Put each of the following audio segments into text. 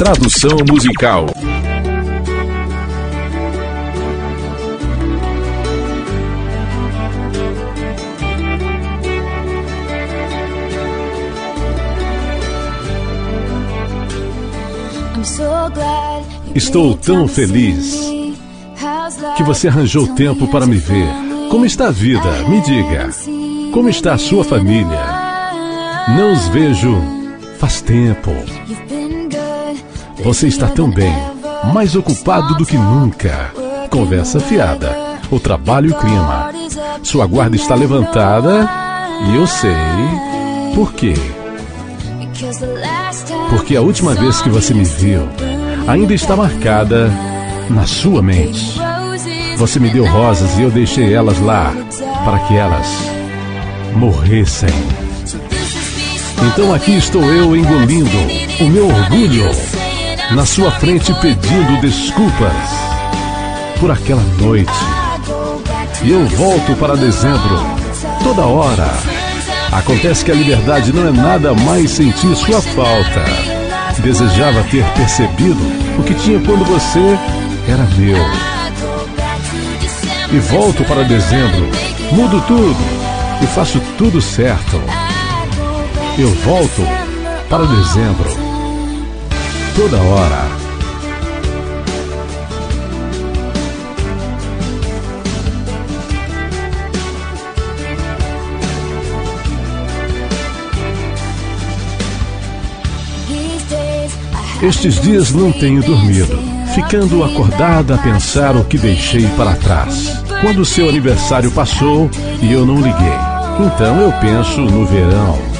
Tradução musical. Estou tão feliz que você arranjou tempo para me ver. Como está a vida? Me diga. Como está a sua família? Não os vejo faz tempo. Você está tão bem, mais ocupado do que nunca. Conversa fiada, o trabalho e o clima. Sua guarda está levantada e eu sei por quê. Porque a última vez que você me viu ainda está marcada na sua mente. Você me deu rosas e eu deixei elas lá para que elas morressem. Então aqui estou eu engolindo o meu orgulho na sua frente pedindo desculpas por aquela noite. E eu volto para dezembro toda hora. Acontece que a liberdade não é nada mais sentir sua falta. Desejava ter percebido o que tinha quando você era meu. E volto para dezembro, mudo tudo e faço tudo certo. Eu volto para dezembro toda hora. Estes dias não tenho dormido, ficando acordada a pensar o que deixei para trás. Quando seu aniversário passou e eu não liguei. Então eu penso no verão.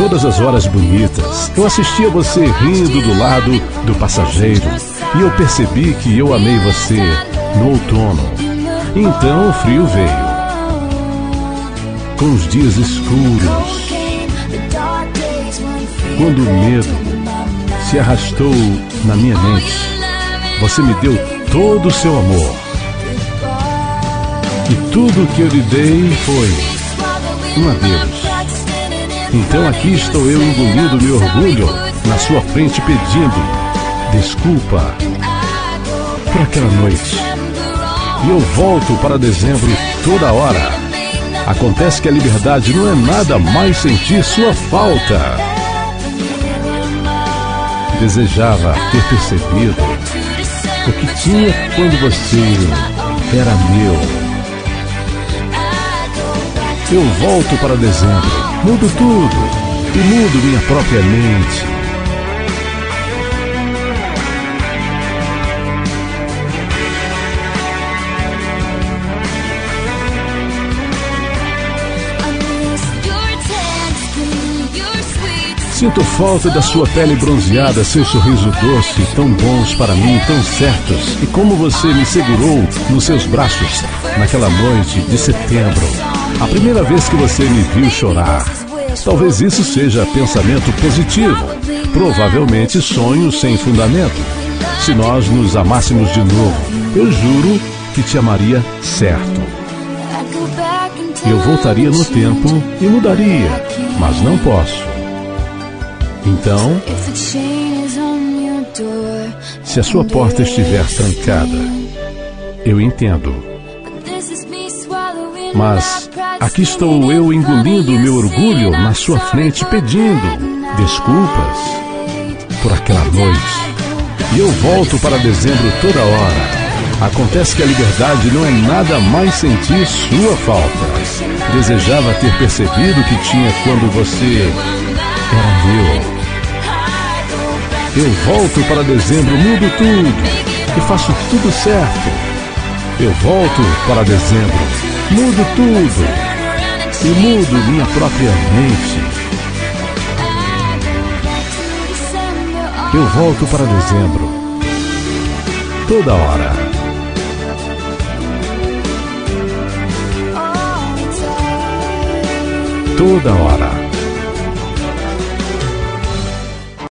Todas as horas bonitas, eu assisti a você rindo do lado do passageiro e eu percebi que eu amei você no outono. Então o frio veio. Com os dias escuros, quando o medo se arrastou na minha mente. Você me deu todo o seu amor. E tudo que eu lhe dei foi um adeus. Então aqui estou eu engolindo meu orgulho na sua frente pedindo desculpa por aquela noite. E eu volto para dezembro toda hora. Acontece que a liberdade não é nada mais sentir sua falta desejava ter percebido o que tinha quando você era meu. Eu volto para dezembro, mudo tudo e mudo minha própria mente. Sinto falta da sua pele bronzeada, seu sorriso doce, tão bons para mim, tão certos. E como você me segurou nos seus braços naquela noite de setembro. A primeira vez que você me viu chorar. Talvez isso seja pensamento positivo. Provavelmente sonho sem fundamento. Se nós nos amássemos de novo, eu juro que te amaria certo. Eu voltaria no tempo e mudaria, mas não posso. Então, se a sua porta estiver trancada, eu entendo. Mas aqui estou eu engolindo meu orgulho na sua frente, pedindo desculpas por aquela noite. E eu volto para dezembro toda hora. Acontece que a liberdade não é nada mais sentir sua falta. Desejava ter percebido que tinha quando você era meu. Eu volto para dezembro, mudo tudo e faço tudo certo. Eu volto para dezembro, mudo tudo e mudo minha própria mente. Eu volto para dezembro, toda hora. Toda hora.